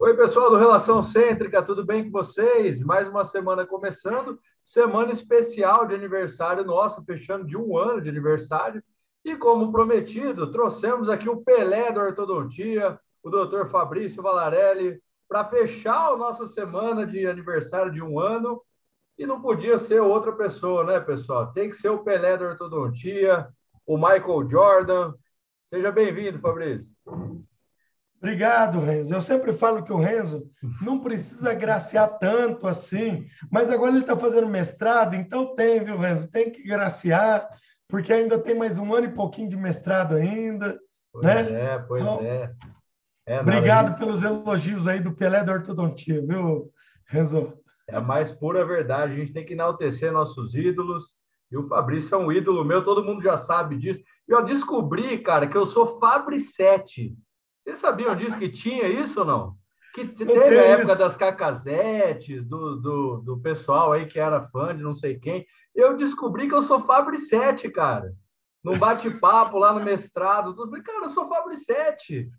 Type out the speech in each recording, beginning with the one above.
Oi, pessoal do Relação Cêntrica, tudo bem com vocês? Mais uma semana começando, semana especial de aniversário nosso, fechando de um ano de aniversário. E como prometido, trouxemos aqui o Pelé da Ortodontia, o doutor Fabrício Valarelli, para fechar a nossa semana de aniversário de um ano. E não podia ser outra pessoa, né, pessoal? Tem que ser o Pelé da Ortodontia, o Michael Jordan. Seja bem-vindo, Fabrício. Obrigado, Renzo. Eu sempre falo que o Renzo não precisa graciar tanto assim, mas agora ele está fazendo mestrado, então tem, viu, Renzo? Tem que graciar, porque ainda tem mais um ano e pouquinho de mestrado ainda. Pois né? é, pois então, é. é obrigado pelos elogios aí do Pelé da Ortodontia, viu, Renzo? É a mais pura verdade. A gente tem que enaltecer nossos ídolos. E o Fabrício é um ídolo meu, todo mundo já sabe disso. E eu descobri, cara, que eu sou Fabricete. Vocês sabiam disso que tinha isso ou não? Que teve a época das cacazetes, do, do, do pessoal aí que era fã de não sei quem. Eu descobri que eu sou Fabricete, cara. Num bate-papo lá no mestrado. Eu falei, cara, eu sou Fabricete.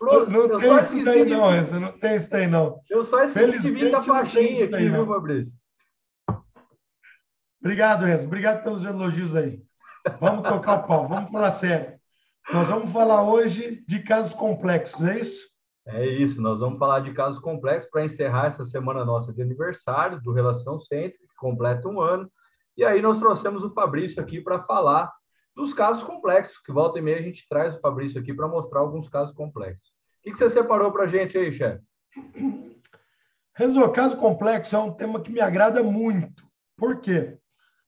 Não, não eu tem isso daí, de... não, Enzo, não tem isso daí, não. Eu só esqueci de vir da faixinha aqui, viu, Fabrício? Obrigado, Enzo. Obrigado pelos elogios aí. Vamos tocar o pau, vamos falar sério. Nós vamos falar hoje de casos complexos, é isso? É isso, nós vamos falar de casos complexos para encerrar essa semana nossa de aniversário do Relação Centro, que completa um ano. E aí nós trouxemos o Fabrício aqui para falar dos casos complexos, que volta e meia a gente traz o Fabrício aqui para mostrar alguns casos complexos. O que, que você separou para a gente aí, chefe? Renzo, caso complexo é um tema que me agrada muito. Por quê?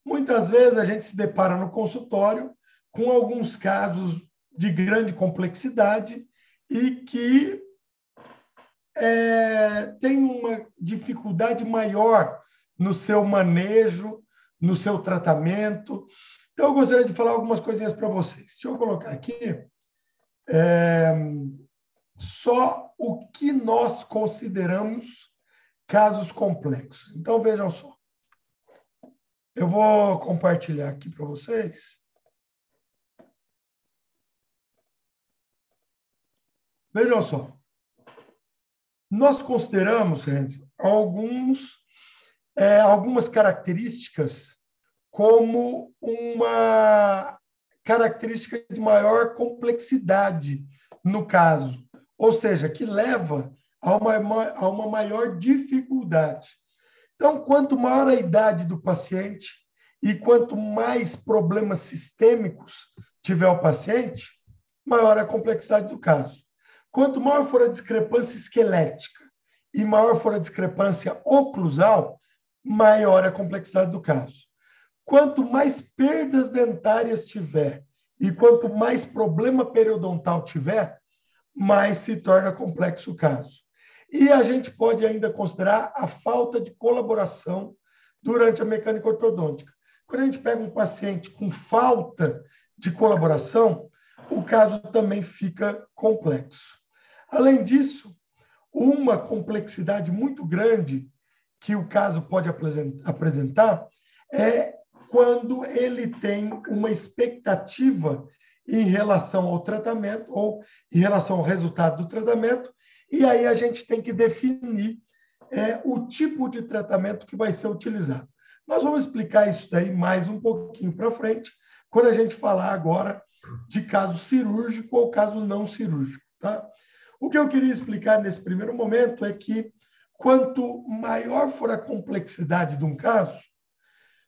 Muitas vezes a gente se depara no consultório com alguns casos de grande complexidade e que é, tem uma dificuldade maior no seu manejo, no seu tratamento. Então, eu gostaria de falar algumas coisinhas para vocês. Deixa eu colocar aqui é, só o que nós consideramos casos complexos. Então, vejam só. Eu vou compartilhar aqui para vocês. Vejam só. Nós consideramos, Renzo, alguns, é, algumas características como uma característica de maior complexidade no caso, ou seja, que leva a uma, a uma maior dificuldade. Então, quanto maior a idade do paciente e quanto mais problemas sistêmicos tiver o paciente, maior a complexidade do caso. Quanto maior for a discrepância esquelética e maior for a discrepância oclusal, maior a complexidade do caso. Quanto mais perdas dentárias tiver e quanto mais problema periodontal tiver, mais se torna complexo o caso. E a gente pode ainda considerar a falta de colaboração durante a mecânica ortodôntica. Quando a gente pega um paciente com falta de colaboração, o caso também fica complexo. Além disso, uma complexidade muito grande que o caso pode apresentar é quando ele tem uma expectativa em relação ao tratamento ou em relação ao resultado do tratamento, e aí a gente tem que definir é, o tipo de tratamento que vai ser utilizado. Nós vamos explicar isso daí mais um pouquinho para frente, quando a gente falar agora de caso cirúrgico ou caso não cirúrgico, tá? O que eu queria explicar nesse primeiro momento é que quanto maior for a complexidade de um caso,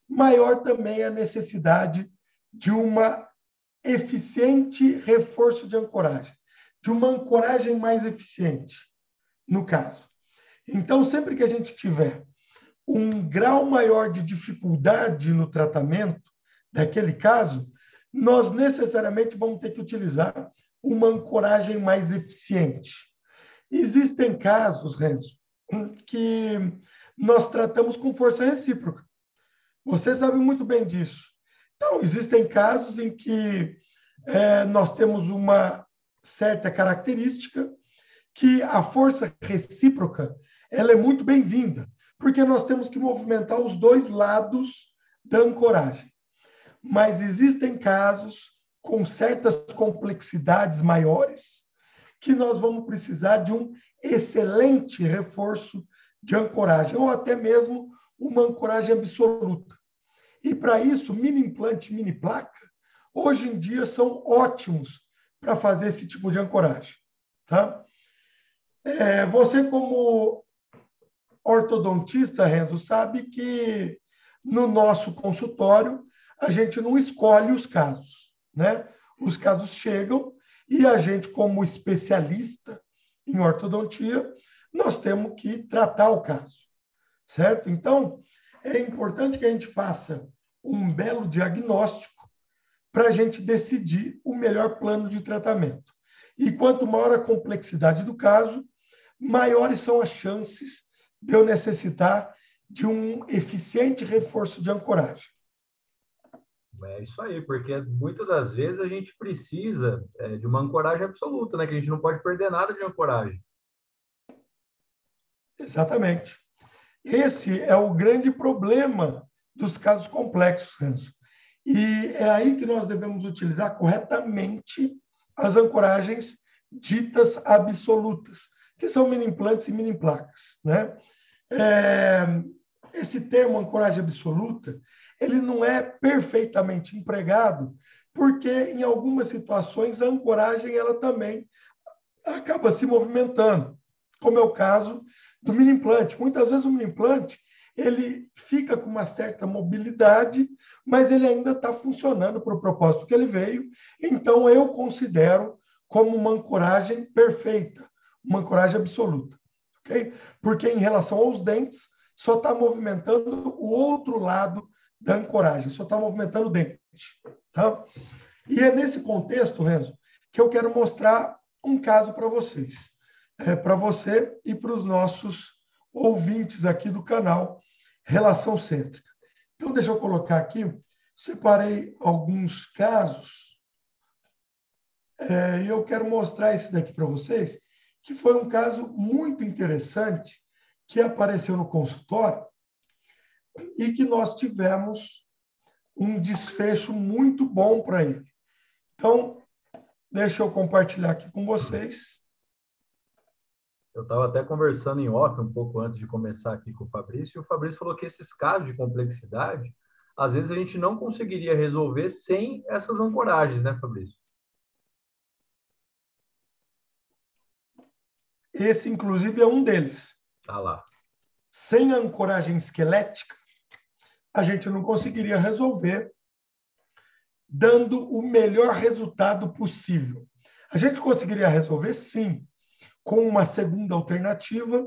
maior também é a necessidade de uma eficiente reforço de ancoragem, de uma ancoragem mais eficiente, no caso. Então, sempre que a gente tiver um grau maior de dificuldade no tratamento daquele caso, nós necessariamente vamos ter que utilizar uma ancoragem mais eficiente. Existem casos, Renzo, que nós tratamos com força recíproca. Você sabe muito bem disso. Então, existem casos em que é, nós temos uma certa característica que a força recíproca ela é muito bem-vinda, porque nós temos que movimentar os dois lados da ancoragem. Mas existem casos com certas complexidades maiores, que nós vamos precisar de um excelente reforço de ancoragem, ou até mesmo uma ancoragem absoluta. E para isso, mini implante, mini placa, hoje em dia são ótimos para fazer esse tipo de ancoragem. Tá? É, você, como ortodontista, Renzo, sabe que no nosso consultório a gente não escolhe os casos, né? Os casos chegam e a gente, como especialista em ortodontia, nós temos que tratar o caso, certo? Então, é importante que a gente faça um belo diagnóstico para a gente decidir o melhor plano de tratamento. E quanto maior a complexidade do caso, maiores são as chances de eu necessitar de um eficiente reforço de ancoragem. É isso aí, porque muitas das vezes a gente precisa é, de uma ancoragem absoluta, né? Que a gente não pode perder nada de ancoragem. Exatamente. Esse é o grande problema dos casos complexos, Renzo. E é aí que nós devemos utilizar corretamente as ancoragens ditas absolutas, que são mini implantes e mini placas, né? É, esse termo ancoragem absoluta, ele não é perfeitamente empregado, porque em algumas situações a ancoragem ela também acaba se movimentando, como é o caso do mini implante. Muitas vezes o mini implante ele fica com uma certa mobilidade, mas ele ainda está funcionando para o propósito que ele veio. Então eu considero como uma ancoragem perfeita, uma ancoragem absoluta ok? Porque em relação aos dentes, só está movimentando o outro lado da ancoragem, só está movimentando o dente, tá? E é nesse contexto, Renzo, que eu quero mostrar um caso para vocês, é, para você e para os nossos ouvintes aqui do canal Relação Cêntrica. Então, deixa eu colocar aqui, separei alguns casos, é, e eu quero mostrar esse daqui para vocês, que foi um caso muito interessante que apareceu no consultório e que nós tivemos um desfecho muito bom para ele. Então, deixa eu compartilhar aqui com vocês. Eu estava até conversando em off um pouco antes de começar aqui com o Fabrício, e o Fabrício falou que esses casos de complexidade, às vezes a gente não conseguiria resolver sem essas ancoragens, né, Fabrício? Esse, inclusive, é um deles. Ah lá. Sem ancoragem esquelética, a gente não conseguiria resolver dando o melhor resultado possível. A gente conseguiria resolver, sim, com uma segunda alternativa,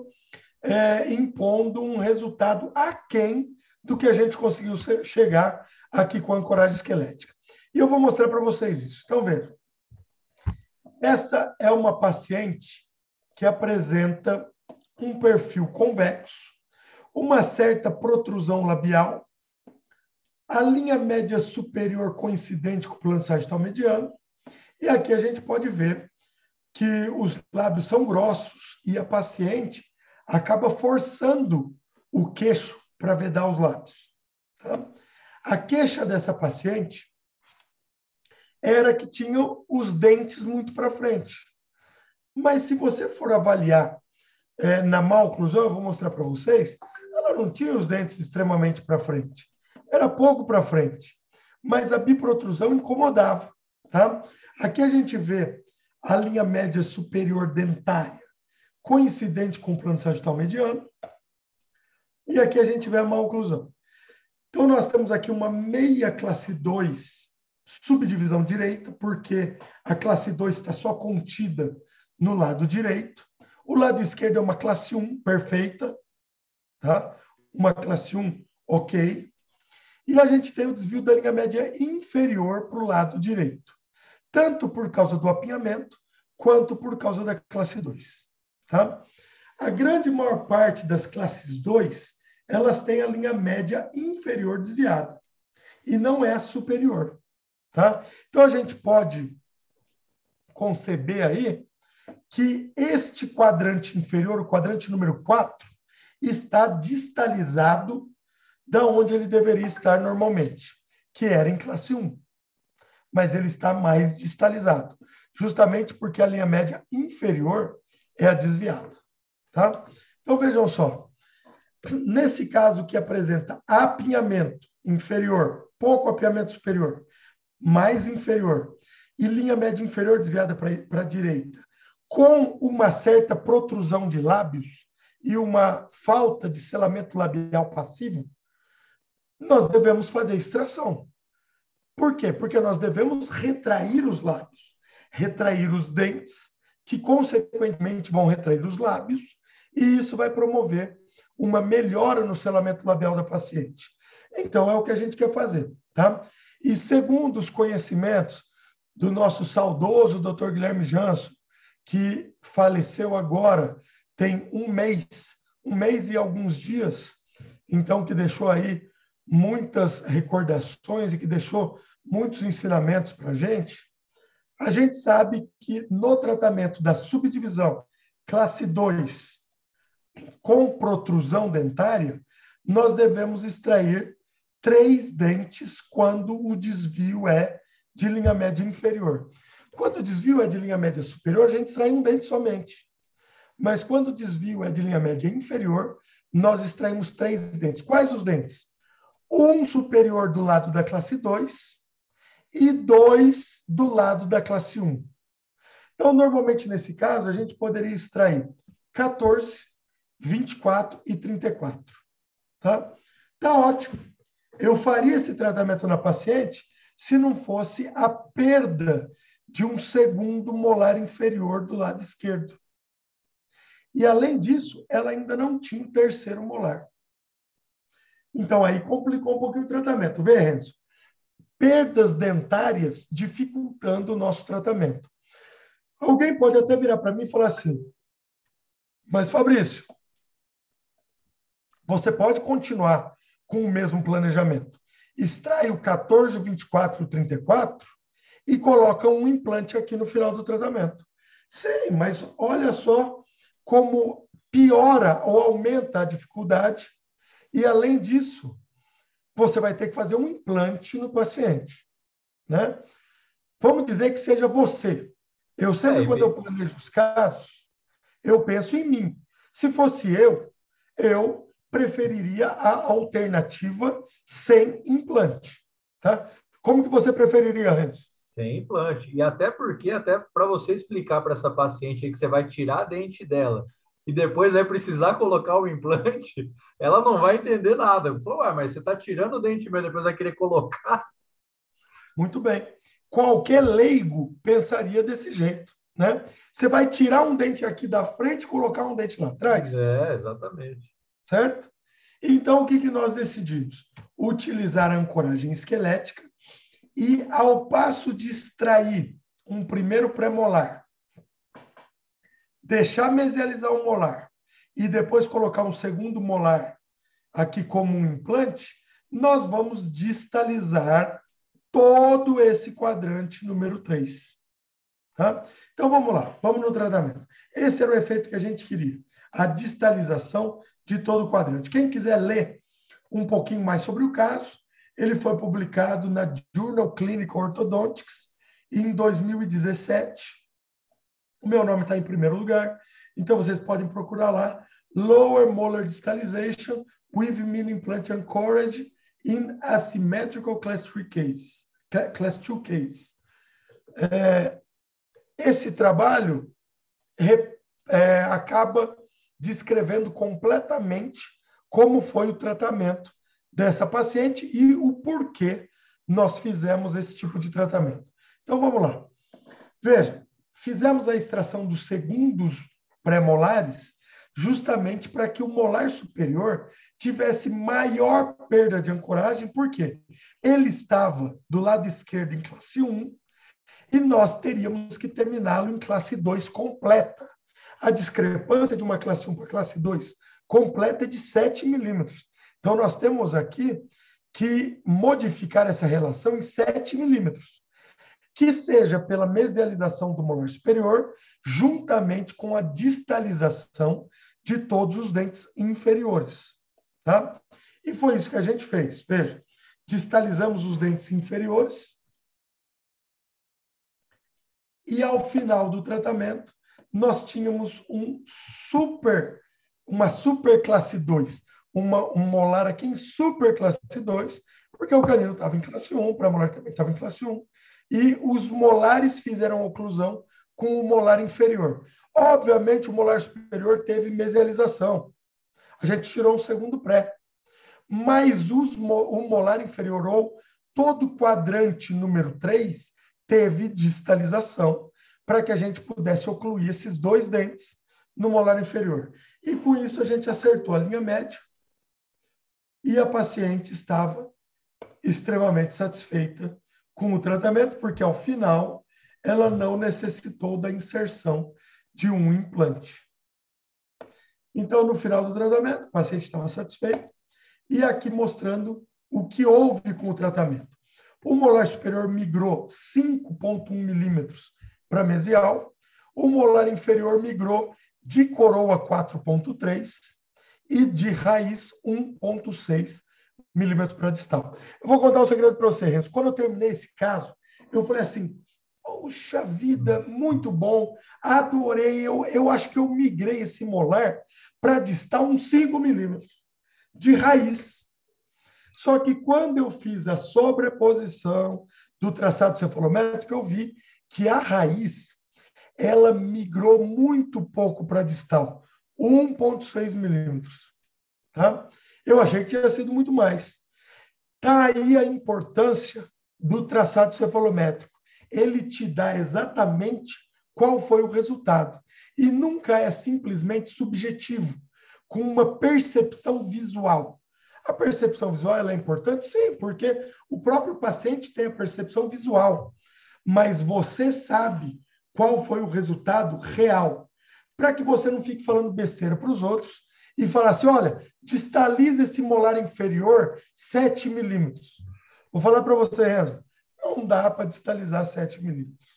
é, impondo um resultado aquém do que a gente conseguiu chegar aqui com a ancoragem esquelética. E eu vou mostrar para vocês isso. Então, vejam. Essa é uma paciente que apresenta um perfil convexo, uma certa protrusão labial, a linha média superior coincidente com o plano sagital mediano, e aqui a gente pode ver que os lábios são grossos e a paciente acaba forçando o queixo para vedar os lábios. Tá? A queixa dessa paciente era que tinha os dentes muito para frente. Mas se você for avaliar é, na má oclusão, eu vou mostrar para vocês, ela não tinha os dentes extremamente para frente. Era pouco para frente. Mas a biprotrusão incomodava. Tá? Aqui a gente vê a linha média superior dentária, coincidente com o plano sagital mediano. E aqui a gente vê a má oclusão. Então, nós temos aqui uma meia classe 2 subdivisão direita, porque a classe 2 está só contida no lado direito. O lado esquerdo é uma classe 1 perfeita, tá? Uma classe 1 ok. E a gente tem o desvio da linha média inferior para o lado direito, tanto por causa do apinhamento, quanto por causa da classe 2. Tá? A grande maior parte das classes 2, elas têm a linha média inferior desviada, e não é superior. Tá? Então, a gente pode conceber aí que este quadrante inferior, o quadrante número 4, está distalizado da onde ele deveria estar normalmente, que era em classe 1. Mas ele está mais distalizado. justamente porque a linha média inferior é a desviada. Tá? Então, vejam só. Nesse caso que apresenta apinhamento inferior, pouco apinhamento superior, mais inferior, e linha média inferior desviada para a direita, com uma certa protrusão de lábios e uma falta de selamento labial passivo, nós devemos fazer extração. Por quê? Porque nós devemos retrair os lábios, retrair os dentes, que consequentemente vão retrair os lábios, e isso vai promover uma melhora no selamento labial da paciente. Então, é o que a gente quer fazer, tá? E segundo os conhecimentos do nosso saudoso Dr. Guilherme Janso, que faleceu agora, tem um mês, um mês e alguns dias, então que deixou aí muitas recordações e que deixou muitos ensinamentos para a gente, a gente sabe que no tratamento da subdivisão classe 2 com protrusão dentária, nós devemos extrair três dentes quando o desvio é de linha média inferior. Quando o desvio é de linha média superior, a gente extrai um dente somente. Mas quando o desvio é de linha média inferior, nós extraímos três dentes. Quais os dentes? Um superior do lado da classe 2 e dois do lado da classe 1. Então, normalmente, nesse caso, a gente poderia extrair 14, 24 e 34. Tá? Tá ótimo. Eu faria esse tratamento na paciente se não fosse a perda de um segundo molar inferior do lado esquerdo. E, além disso, ela ainda não tinha o terceiro molar. Então, aí complicou um pouquinho o tratamento. Vê, Renzo? Perdas dentárias dificultando o nosso tratamento. Alguém pode até virar para mim e falar assim, mas Fabrício, você pode continuar com o mesmo planejamento. Extrai o 14, 24 e 34 e coloca um implante aqui no final do tratamento. Sim, mas olha só como piora ou aumenta a dificuldade. E, além disso, você vai ter que fazer um implante no paciente. Né? Vamos dizer que seja você. Eu sempre, é, quando eu planejo os casos, eu penso em mim. Se fosse eu, eu preferiria a alternativa sem implante. Tá? Como que você preferiria, Renzo? Sem implante. E até porque, até para você explicar para essa paciente que você vai tirar a dente dela e depois vai precisar colocar o implante, ela não vai entender nada. Falou, ah, mas você está tirando o dente meu, depois vai querer colocar. Muito bem. Qualquer leigo pensaria desse jeito, né? Você vai tirar um dente aqui da frente e colocar um dente lá atrás? É, exatamente certo? Então, o que, que nós decidimos? Utilizar a ancoragem esquelética e, ao passo de extrair um primeiro premolar, deixar mesializar o molar e depois colocar um segundo molar aqui como um implante, nós vamos distalizar todo esse quadrante número 3. Tá? Então vamos lá, vamos no tratamento. Esse era o efeito que a gente queria, a distalização de todo o quadrante. Quem quiser ler um pouquinho mais sobre o caso, ele foi publicado na Journal Clinical Orthodontics em 2017. O meu nome está em primeiro lugar, então vocês podem procurar lá Lower Molar Distalization with Mini Implant Anchorage in Asymmetrical Class 3 Case, Class 2 Case. É, esse trabalho é, acaba descrevendo completamente como foi o tratamento dessa paciente e o porquê nós fizemos esse tipo de tratamento. Então vamos lá. Veja, fizemos a extração dos segundos pré-molares justamente para que o molar superior tivesse maior perda de ancoragem, porque ele estava do lado esquerdo em classe 1 e nós teríamos que terminá-lo em classe 2 completa. A discrepância de uma classe 1 para classe 2 completa é de 7 milímetros. Então, nós temos aqui que modificar essa relação em 7 milímetros, que seja pela mesialização do molar superior, juntamente com a distalização de todos os dentes inferiores. Tá? E foi isso que a gente fez. Veja, distalizamos os dentes inferiores, e ao final do tratamento nós tínhamos um super, uma super classe 2, uma, um molar aqui em super classe 2, porque o canino estava em classe 1, o pré-molar também estava em classe 1, e os molares fizeram oclusão com o molar inferior. Obviamente, o molar superior teve mesialização. A gente tirou um segundo pré. Mas os, o molar inferior ou todo quadrante número 3 teve distalização para que a gente pudesse ocluir esses dois dentes no molar inferior. E com isso a gente acertou a linha média e a paciente estava extremamente satisfeita com o tratamento, porque ao final ela não necessitou da inserção de um implante. Então, no final do tratamento, o paciente estava satisfeito e aqui mostrando o que houve com o tratamento. O molar superior migrou 5,1 milímetros para mesial, o molar inferior migrou de coroa 4,3 e de raiz 1,6 milímetros para distal. Eu vou contar um segredo para você, Renzo. Quando eu terminei esse caso, eu falei assim: Poxa vida, muito bom, adorei. Eu, eu acho que eu migrei esse molar para distal uns 5 milímetros de raiz. Só que quando eu fiz a sobreposição do traçado cefalométrico, eu vi que a raiz ela migrou muito pouco para distal, 1,6 milímetros. Tá? Eu achei que tinha sido muito mais. Está aí a importância do traçado cefalométrico. Ele te dá exatamente qual foi o resultado. E nunca é simplesmente subjetivo, com uma percepção visual. A percepção visual é importante? Sim, porque o próprio paciente tem a percepção visual. Mas você sabe qual foi o resultado real. Para que você não fique falando besteira para os outros e falar assim: olha, distaliza esse molar inferior 7 milímetros. Vou falar para você, Renzo, não dá para distalizar 7 milímetros.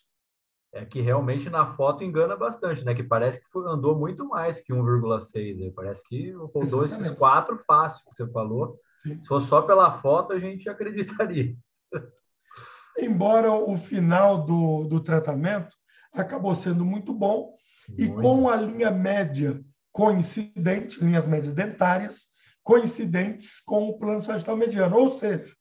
É que realmente na foto engana bastante, né? Que parece que andou muito mais que 1,6. Parece que rodou esses quatro fácil que você falou. Sim. Se fosse só pela foto, a gente acreditaria. Embora o final do, do tratamento acabou sendo muito bom, muito. e com a linha média coincidente, linhas médias dentárias, coincidentes com o plano sagital mediano. Ou seja,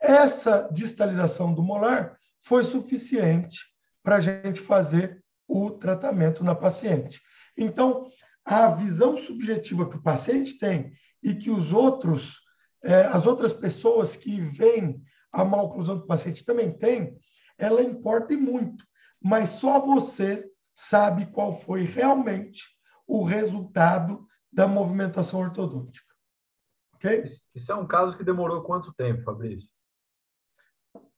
essa distalização do molar foi suficiente para a gente fazer o tratamento na paciente. Então, a visão subjetiva que o paciente tem e que os outros, eh, as outras pessoas que veem a maloclusão do paciente também têm, ela importa e muito. Mas só você sabe qual foi realmente o resultado da movimentação ortodôntica. Ok? Isso é um caso que demorou quanto tempo, Fabrício?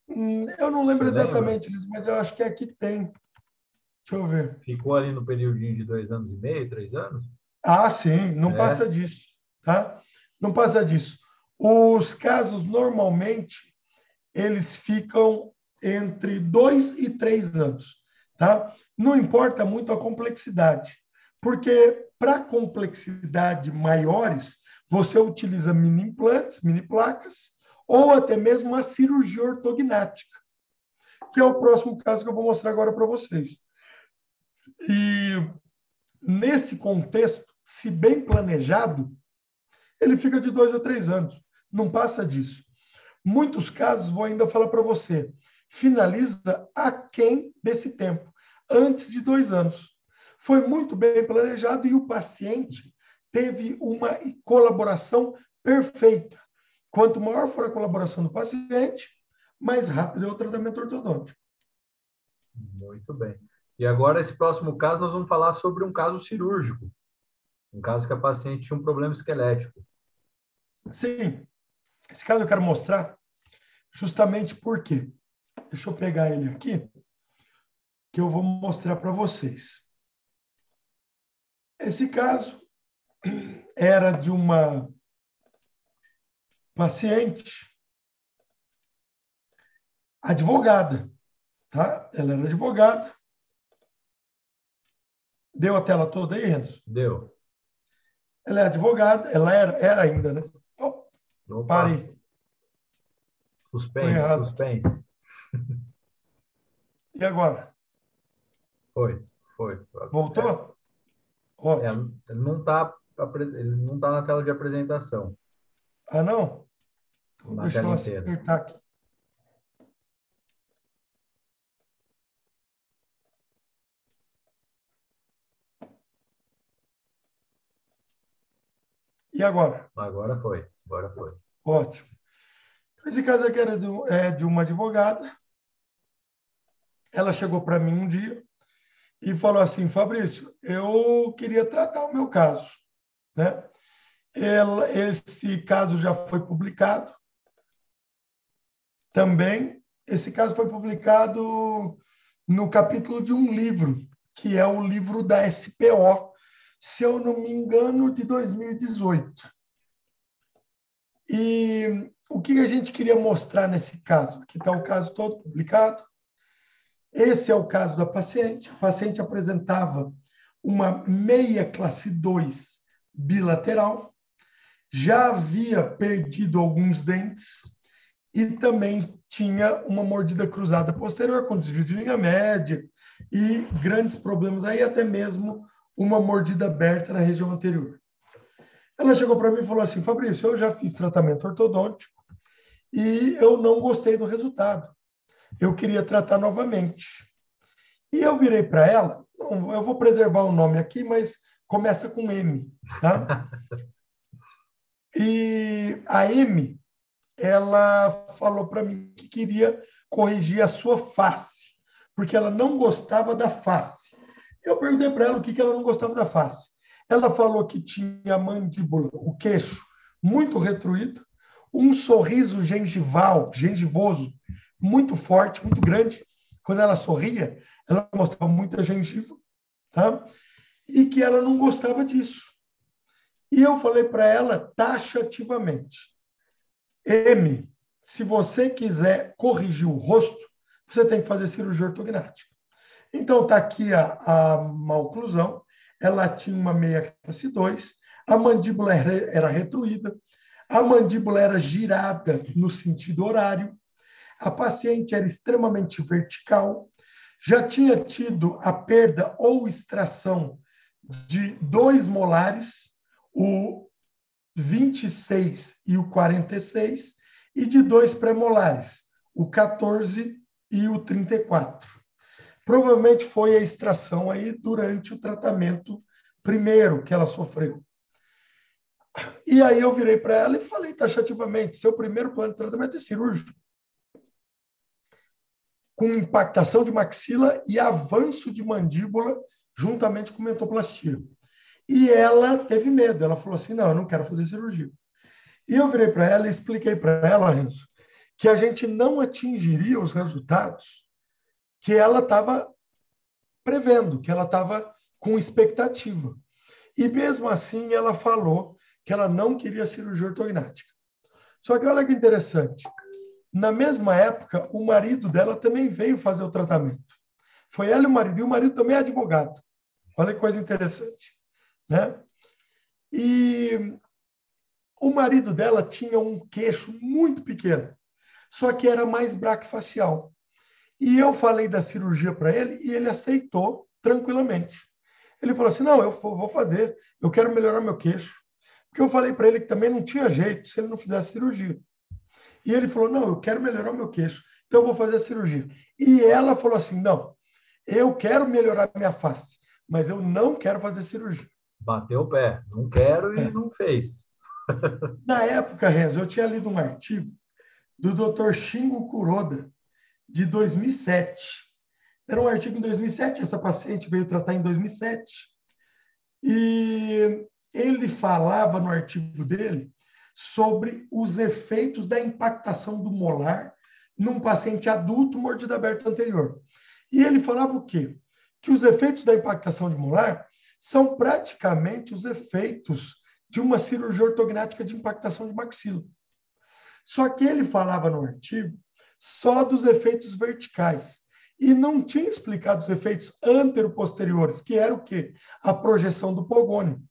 Hum, eu não lembro Você exatamente disso, mas eu acho que aqui tem. Deixa eu ver. Ficou ali no período de dois anos e meio, três anos? Ah, sim, não é. passa disso, tá? Não passa disso. Os casos normalmente eles ficam entre dois e três anos, tá? Não importa muito a complexidade. Porque para complexidade maiores, você utiliza mini implantes, mini placas, ou até mesmo a cirurgia ortognática, que é o próximo caso que eu vou mostrar agora para vocês. E nesse contexto, se bem planejado, ele fica de dois a três anos, não passa disso. Muitos casos, vou ainda falar para você, finaliza aquém desse tempo, antes de dois anos foi muito bem planejado e o paciente teve uma colaboração perfeita. Quanto maior for a colaboração do paciente, mais rápido é o tratamento ortodôntico. Muito bem. E agora, esse próximo caso, nós vamos falar sobre um caso cirúrgico. Um caso que a paciente tinha um problema esquelético. Sim. Esse caso eu quero mostrar justamente por quê. Deixa eu pegar ele aqui, que eu vou mostrar para vocês. Esse caso era de uma paciente advogada, tá? Ela era advogada. Deu a tela toda aí, Renzo? Deu. Ela é advogada, ela era, era ainda, né? Oh, parei. Suspense, suspense. E agora? Foi, foi. Voltou? Ótimo. É, não está ele não está na tela de apresentação. Ah, não? Então, na deixa eu acertar aqui. E agora? Agora foi. Agora foi. Ótimo. Esse caso aqui era de, é, de uma advogada. Ela chegou para mim um dia e falou assim, Fabrício, eu queria tratar o meu caso. Né? Esse caso já foi publicado. Também, esse caso foi publicado no capítulo de um livro, que é o livro da SPO, se eu não me engano, de 2018. E o que a gente queria mostrar nesse caso? Aqui está o caso todo publicado. Esse é o caso da paciente. A paciente apresentava uma meia classe 2 bilateral, já havia perdido alguns dentes e também tinha uma mordida cruzada posterior com desvio de linha média e grandes problemas aí, até mesmo uma mordida aberta na região anterior. Ela chegou para mim e falou assim: Fabrício, eu já fiz tratamento ortodôntico e eu não gostei do resultado. Eu queria tratar novamente. E eu virei para ela, eu vou preservar o nome aqui, mas começa com M, tá? E a M, ela falou para mim que queria corrigir a sua face, porque ela não gostava da face. Eu perguntei para ela o que, que ela não gostava da face. Ela falou que tinha a mandíbula, o queixo, muito retruído, um sorriso gengival, gengivoso, muito forte, muito grande. Quando ela sorria, ela mostrava muita gengiva, tá? E que ela não gostava disso. E eu falei para ela taxativamente: M, se você quiser corrigir o rosto, você tem que fazer cirurgia ortognática. Então, está aqui a, a malclusão, ela tinha uma meia classe 2, a mandíbula era, era retruída, a mandíbula era girada no sentido horário, a paciente era extremamente vertical, já tinha tido a perda ou extração de dois molares, o 26 e o 46, e de dois premolares, o 14 e o 34. Provavelmente foi a extração aí durante o tratamento primeiro que ela sofreu. E aí eu virei para ela e falei taxativamente: seu primeiro plano de tratamento é cirúrgico. Com impactação de maxila e avanço de mandíbula, juntamente com mentoplastia. E ela teve medo, ela falou assim: não, eu não quero fazer cirurgia. E eu virei para ela e expliquei para ela, Renzo, que a gente não atingiria os resultados que ela estava prevendo, que ela estava com expectativa. E mesmo assim ela falou que ela não queria cirurgia ortognática. Só que olha que interessante. Na mesma época, o marido dela também veio fazer o tratamento. Foi ela e o marido, e o marido também é advogado. Olha que coisa interessante. Né? E o marido dela tinha um queixo muito pequeno, só que era mais braquifacial. E eu falei da cirurgia para ele e ele aceitou tranquilamente. Ele falou assim: não, eu vou fazer, eu quero melhorar meu queixo. Porque eu falei para ele que também não tinha jeito se ele não fizesse cirurgia. E ele falou: não, eu quero melhorar meu queixo, então eu vou fazer a cirurgia. E ela falou assim: não, eu quero melhorar minha face, mas eu não quero fazer cirurgia. Bateu o pé, não quero e é. não fez. Na época, Renzo, eu tinha lido um artigo do Dr. Shingo Kuroda, de 2007. Era um artigo em 2007, essa paciente veio tratar em 2007. E ele falava no artigo dele sobre os efeitos da impactação do molar num paciente adulto mordido aberto anterior. E ele falava o quê? Que os efeitos da impactação de molar são praticamente os efeitos de uma cirurgia ortognática de impactação de maxila. Só que ele falava no artigo só dos efeitos verticais. E não tinha explicado os efeitos antero-posteriores, que era o quê? A projeção do pogônio,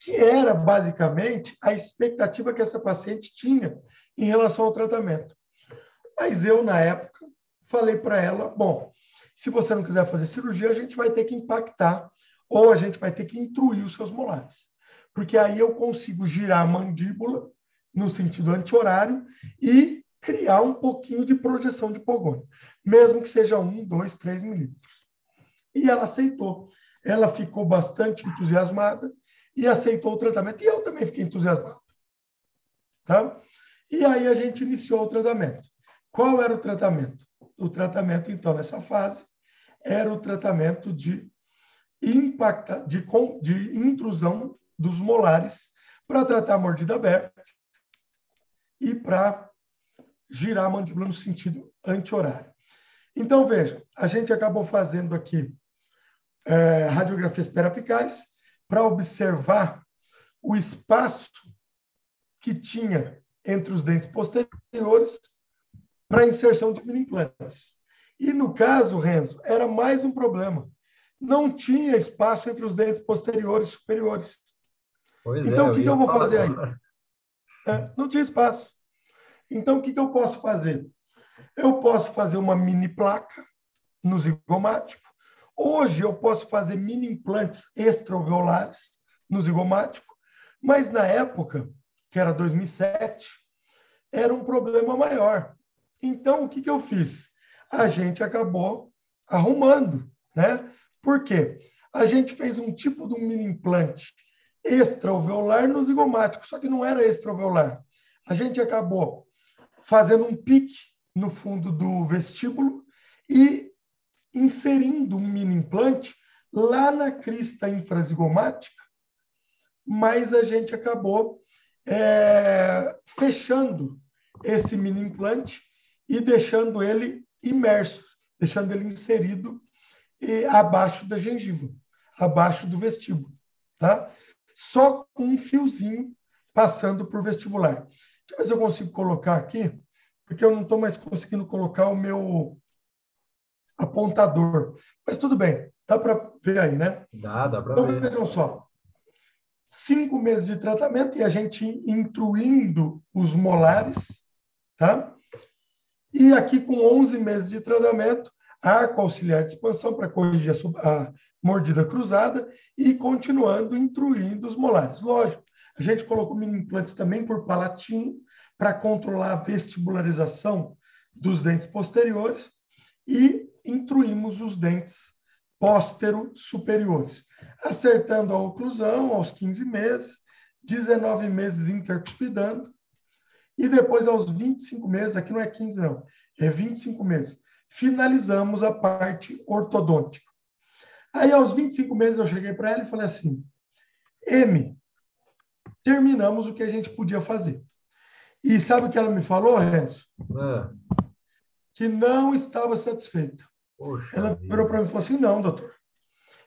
que era basicamente a expectativa que essa paciente tinha em relação ao tratamento. Mas eu, na época, falei para ela: bom, se você não quiser fazer cirurgia, a gente vai ter que impactar ou a gente vai ter que intruir os seus molares. Porque aí eu consigo girar a mandíbula no sentido anti-horário e criar um pouquinho de projeção de pogônio, mesmo que seja um, dois, três milímetros. E ela aceitou. Ela ficou bastante entusiasmada e aceitou o tratamento. E eu também fiquei entusiasmado. Tá? E aí a gente iniciou o tratamento. Qual era o tratamento? O tratamento, então, nessa fase, era o tratamento de impacta, de, de intrusão dos molares para tratar a mordida aberta e para girar a mandíbula no sentido anti-horário. Então, veja, a gente acabou fazendo aqui é, radiografias perapicais para observar o espaço que tinha entre os dentes posteriores para inserção de mini implantes. E no caso, Renzo, era mais um problema. Não tinha espaço entre os dentes posteriores e superiores. Pois então, é, o que, que eu vou fazer aí? É, não tinha espaço. Então, o que, que eu posso fazer? Eu posso fazer uma mini placa no zigomático. Hoje, eu posso fazer mini implantes extraovulares no zigomático. Mas, na época, que era 2007, era um problema maior. Então, o que, que eu fiz? A gente acabou arrumando, né? Por quê? A gente fez um tipo de um mini implante extraoveolar no zigomático, só que não era extraoveolar. A gente acabou fazendo um pique no fundo do vestíbulo e inserindo um mini implante lá na crista infrazigomática, mas a gente acabou é, fechando esse mini implante e deixando ele imerso, deixando ele inserido e, abaixo da gengiva, abaixo do vestíbulo, tá? Só com um fiozinho passando por vestibular. Deixa eu ver se eu consigo colocar aqui, porque eu não estou mais conseguindo colocar o meu apontador. Mas tudo bem, dá para ver aí, né? Dá, dá para então, ver. Vejam só, cinco meses de tratamento e a gente intruindo os molares, tá? E aqui com 11 meses de tratamento, arco auxiliar de expansão para corrigir a, a mordida cruzada e continuando intruindo os molares. Lógico, a gente colocou mini implantes também por palatino para controlar a vestibularização dos dentes posteriores e intruímos os dentes póstero superiores, acertando a oclusão aos 15 meses, 19 meses intercuspidando, e depois aos 25 meses, aqui não é 15 não, é 25 meses, finalizamos a parte ortodôntica. Aí aos 25 meses eu cheguei para ela e falei assim: M, terminamos o que a gente podia fazer. E sabe o que ela me falou, Renzo? É. Que não estava satisfeita. Poxa ela virou para mim e falou assim: não, doutor,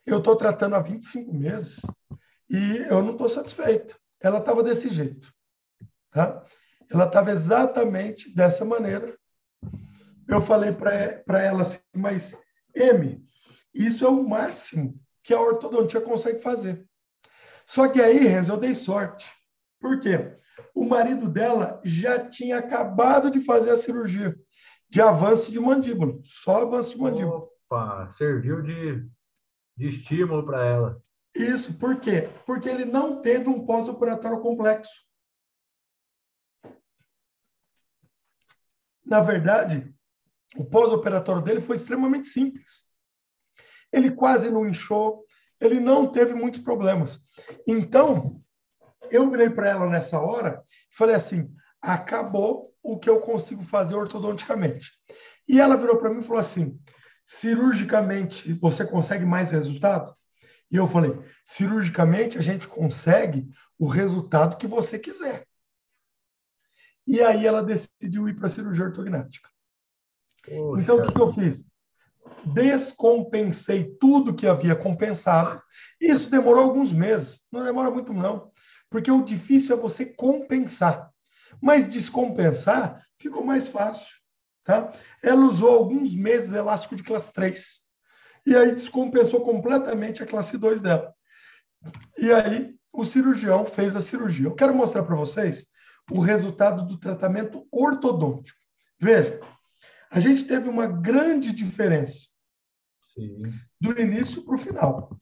eu estou tratando há 25 meses e eu não estou satisfeita. Ela estava desse jeito. Tá? Ela estava exatamente dessa maneira. Eu falei para ela assim, mas, M, isso é o máximo que a ortodontia consegue fazer. Só que aí, Renzo, eu dei sorte. Por quê? O marido dela já tinha acabado de fazer a cirurgia de avanço de mandíbula, só avanço de mandíbula. Opa, serviu de, de estímulo para ela. Isso, por quê? Porque ele não teve um pós-operatório complexo. Na verdade, o pós-operatório dele foi extremamente simples. Ele quase não inchou, ele não teve muitos problemas. Então, eu virei para ela nessa hora e falei assim: acabou o que eu consigo fazer ortodonticamente. E ela virou para mim e falou assim: cirurgicamente você consegue mais resultado? E eu falei: cirurgicamente a gente consegue o resultado que você quiser. E aí ela decidiu ir para a cirurgia ortognática. Poxa. Então, o que, que eu fiz? Descompensei tudo que havia compensado. Isso demorou alguns meses, não demora muito, não. Porque o difícil é você compensar. Mas descompensar ficou mais fácil. Tá? Ela usou alguns meses elástico de classe 3. E aí descompensou completamente a classe 2 dela. E aí o cirurgião fez a cirurgia. Eu quero mostrar para vocês o resultado do tratamento ortodôntico. Veja, a gente teve uma grande diferença Sim. do início para o final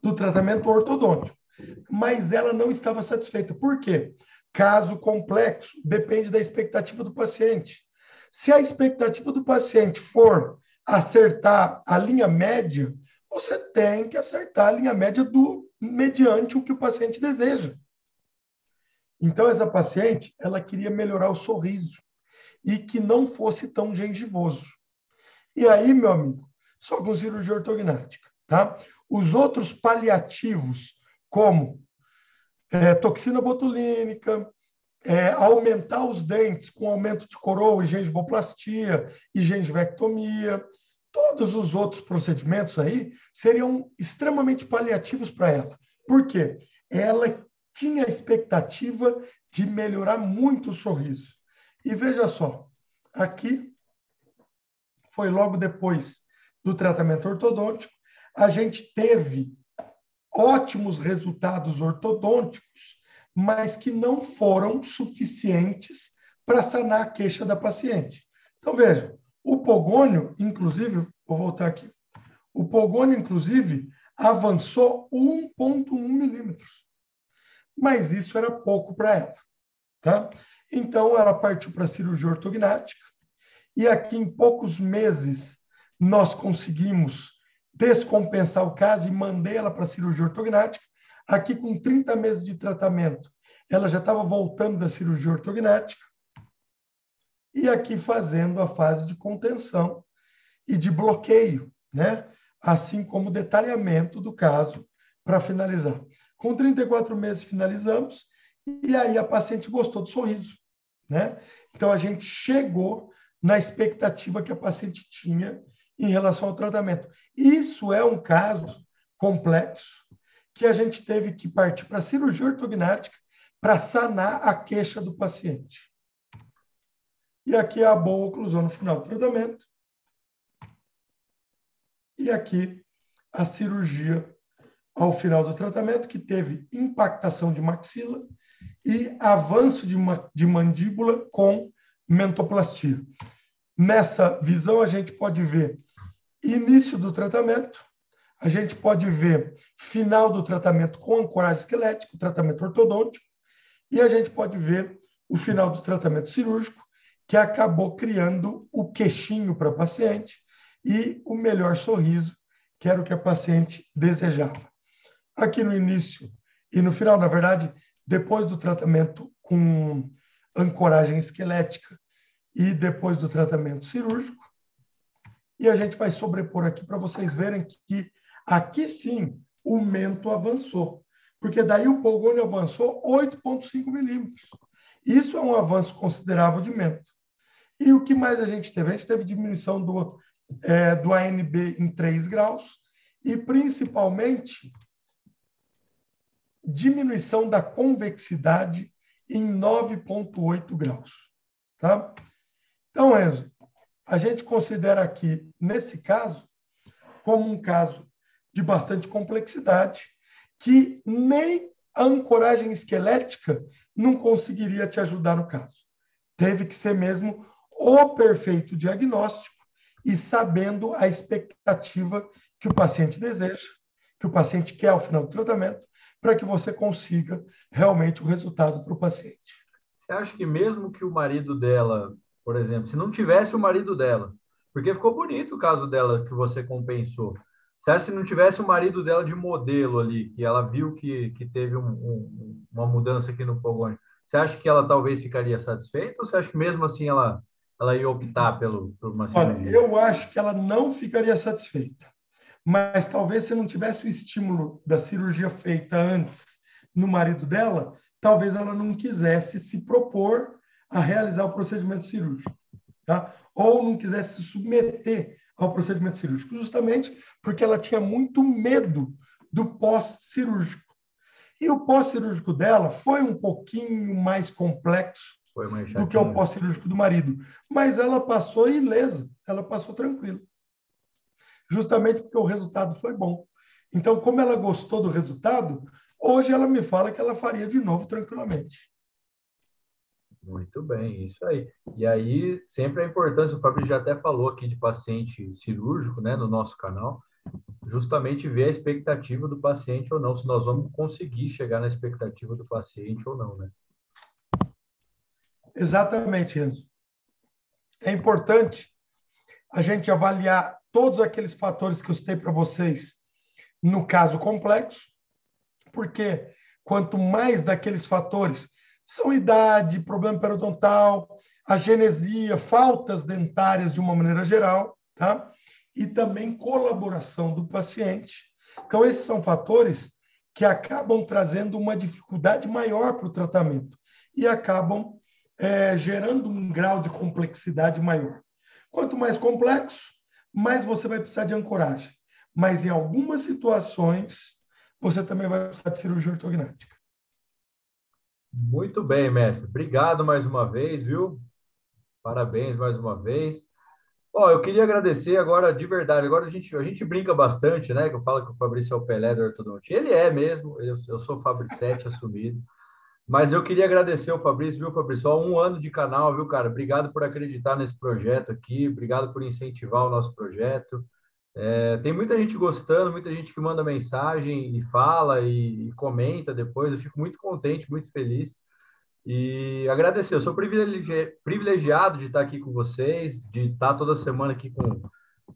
do tratamento ortodôntico. Mas ela não estava satisfeita. Por quê? Caso complexo, depende da expectativa do paciente. Se a expectativa do paciente for acertar a linha média, você tem que acertar a linha média do mediante o que o paciente deseja. Então essa paciente, ela queria melhorar o sorriso e que não fosse tão gengivoso. E aí, meu amigo, só com cirurgia ortognática, tá? Os outros paliativos, como é, toxina botulínica, é, aumentar os dentes com aumento de coroa e gengivoplastia e gengivectomia, todos os outros procedimentos aí seriam extremamente paliativos para ela. Por quê? Ela tinha a expectativa de melhorar muito o sorriso. E veja só, aqui foi logo depois do tratamento ortodôntico, a gente teve ótimos resultados ortodônticos, mas que não foram suficientes para sanar a queixa da paciente. Então, veja, o pogônio, inclusive, vou voltar aqui, o pogônio, inclusive, avançou 1,1 milímetros. Mas isso era pouco para ela. Tá? Então, ela partiu para a cirurgia ortognática, e aqui em poucos meses nós conseguimos descompensar o caso e mandei ela para a cirurgia ortognática. Aqui, com 30 meses de tratamento, ela já estava voltando da cirurgia ortognática. E aqui fazendo a fase de contenção e de bloqueio, né? assim como detalhamento do caso para finalizar. Com 34 meses finalizamos e aí a paciente gostou do sorriso, né? Então a gente chegou na expectativa que a paciente tinha em relação ao tratamento. Isso é um caso complexo que a gente teve que partir para cirurgia ortognática para sanar a queixa do paciente. E aqui é a boa oclusão no final do tratamento. E aqui a cirurgia ao final do tratamento, que teve impactação de maxila e avanço de, de mandíbula com mentoplastia. Nessa visão, a gente pode ver início do tratamento, a gente pode ver final do tratamento com ancoragem esquelética, tratamento ortodôntico, e a gente pode ver o final do tratamento cirúrgico, que acabou criando o queixinho para a paciente e o melhor sorriso, que era o que a paciente desejava. Aqui no início e no final, na verdade, depois do tratamento com ancoragem esquelética e depois do tratamento cirúrgico, e a gente vai sobrepor aqui para vocês verem que aqui sim o mento avançou, porque daí o polgônio avançou 8,5 milímetros. Isso é um avanço considerável de mento. E o que mais a gente teve? A gente teve diminuição do, é, do ANB em 3 graus e, principalmente, diminuição da convexidade em 9,8 graus. Tá? Então, Enzo, a gente considera aqui, nesse caso, como um caso de bastante complexidade, que nem a ancoragem esquelética não conseguiria te ajudar no caso. Teve que ser mesmo o perfeito diagnóstico e sabendo a expectativa que o paciente deseja, que o paciente quer ao final do tratamento, para que você consiga realmente o resultado para o paciente. Você acha que mesmo que o marido dela por exemplo, se não tivesse o marido dela, porque ficou bonito o caso dela que você compensou. Se se não tivesse o marido dela de modelo ali, que ela viu que, que teve um, um, uma mudança aqui no Pogone, você acha que ela talvez ficaria satisfeita ou você acha que mesmo assim ela, ela ia optar pelo, por uma cirurgia? Olha, eu acho que ela não ficaria satisfeita. Mas talvez se não tivesse o estímulo da cirurgia feita antes no marido dela, talvez ela não quisesse se propor a realizar o procedimento cirúrgico, tá? ou não quisesse se submeter ao procedimento cirúrgico, justamente porque ela tinha muito medo do pós-cirúrgico. E o pós-cirúrgico dela foi um pouquinho mais complexo do que o pós-cirúrgico do marido, mas ela passou ilesa, ela passou tranquila. Justamente porque o resultado foi bom. Então, como ela gostou do resultado, hoje ela me fala que ela faria de novo tranquilamente. Muito bem, isso aí. E aí, sempre a importância, o Fabrício já até falou aqui de paciente cirúrgico, né, no nosso canal, justamente ver a expectativa do paciente ou não, se nós vamos conseguir chegar na expectativa do paciente ou não, né? Exatamente, Enzo. É importante a gente avaliar todos aqueles fatores que eu citei para vocês no caso complexo, porque quanto mais daqueles fatores são idade, problema periodontal, agenesia, faltas dentárias de uma maneira geral, tá? E também colaboração do paciente. Então, esses são fatores que acabam trazendo uma dificuldade maior para o tratamento e acabam é, gerando um grau de complexidade maior. Quanto mais complexo, mais você vai precisar de ancoragem. Mas em algumas situações, você também vai precisar de cirurgia ortognática. Muito bem, mestre. Obrigado mais uma vez, viu? Parabéns mais uma vez. Ó, eu queria agradecer agora, de verdade, agora a gente, a gente brinca bastante, né? Que eu falo que o Fabrício é o Pelé do ortodontia. Ele é mesmo, eu, eu sou o Fabricete assumido. Mas eu queria agradecer ao Fabrício, viu, Fabrício? Ó, um ano de canal, viu, cara? Obrigado por acreditar nesse projeto aqui, obrigado por incentivar o nosso projeto. É, tem muita gente gostando, muita gente que manda mensagem e fala e, e, comenta depois. Eu fico muito contente, muito feliz. E agradecer. Eu sou privilegi privilegiado de estar aqui com vocês, de estar toda semana aqui com,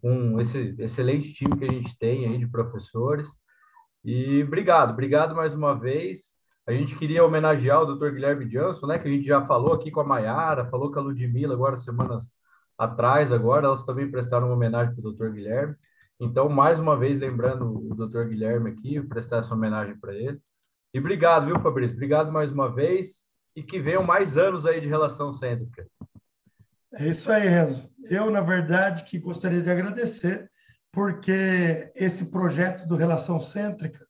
com esse excelente time que a gente tem aí de professores. E obrigado, obrigado mais uma vez. A gente queria homenagear o Dr. Guilherme Jansson, né, que a gente já falou aqui com a Maiara, falou com a Ludmilla agora semanas atrás, agora elas também prestaram uma homenagem para o Dr. Guilherme. Então, mais uma vez, lembrando o doutor Guilherme aqui, prestar essa homenagem para ele. E obrigado, viu, Fabrício? Obrigado mais uma vez e que venham mais anos aí de relação cêntrica. É isso aí, Renzo. Eu, na verdade, que gostaria de agradecer, porque esse projeto do Relação Cêntrica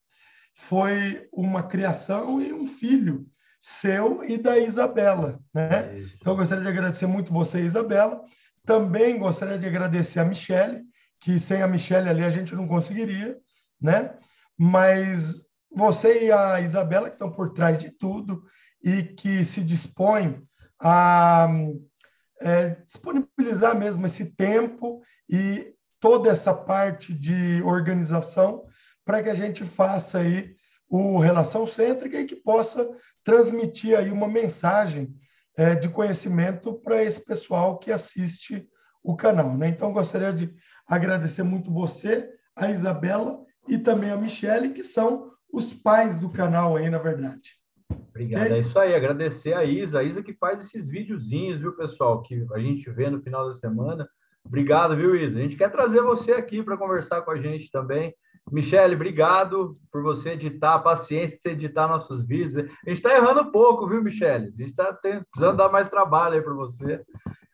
foi uma criação e um filho seu e da Isabela, né? É então, eu gostaria de agradecer muito você, Isabela. Também gostaria de agradecer a Michele, que sem a Michelle ali a gente não conseguiria, né? Mas você e a Isabela, que estão por trás de tudo e que se dispõem a é, disponibilizar mesmo esse tempo e toda essa parte de organização para que a gente faça aí o Relação Cêntrica e que possa transmitir aí uma mensagem é, de conhecimento para esse pessoal que assiste o canal. Né? Então, gostaria de agradecer muito você, a Isabela e também a Michele, que são os pais do canal aí, na verdade. Obrigado, é isso aí. Agradecer a Isa, a Isa que faz esses videozinhos, viu, pessoal, que a gente vê no final da semana. Obrigado, viu, Isa? A gente quer trazer você aqui para conversar com a gente também. Michele, obrigado por você editar, a paciência de você editar nossos vídeos. A gente está errando pouco, viu, Michele? A gente está precisando dar mais trabalho aí para você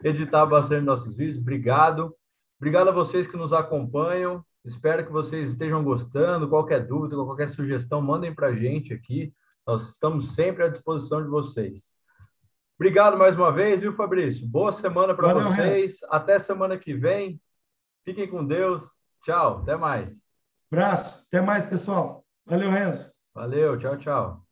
editar bastante nossos vídeos. Obrigado. Obrigado a vocês que nos acompanham. Espero que vocês estejam gostando. Qualquer dúvida, qualquer sugestão, mandem para a gente aqui. Nós estamos sempre à disposição de vocês. Obrigado mais uma vez, viu, Fabrício? Boa semana para vocês. Até semana que vem. Fiquem com Deus. Tchau. Até mais. Abraço. Até mais, pessoal. Valeu, Renzo. Valeu. Tchau, tchau.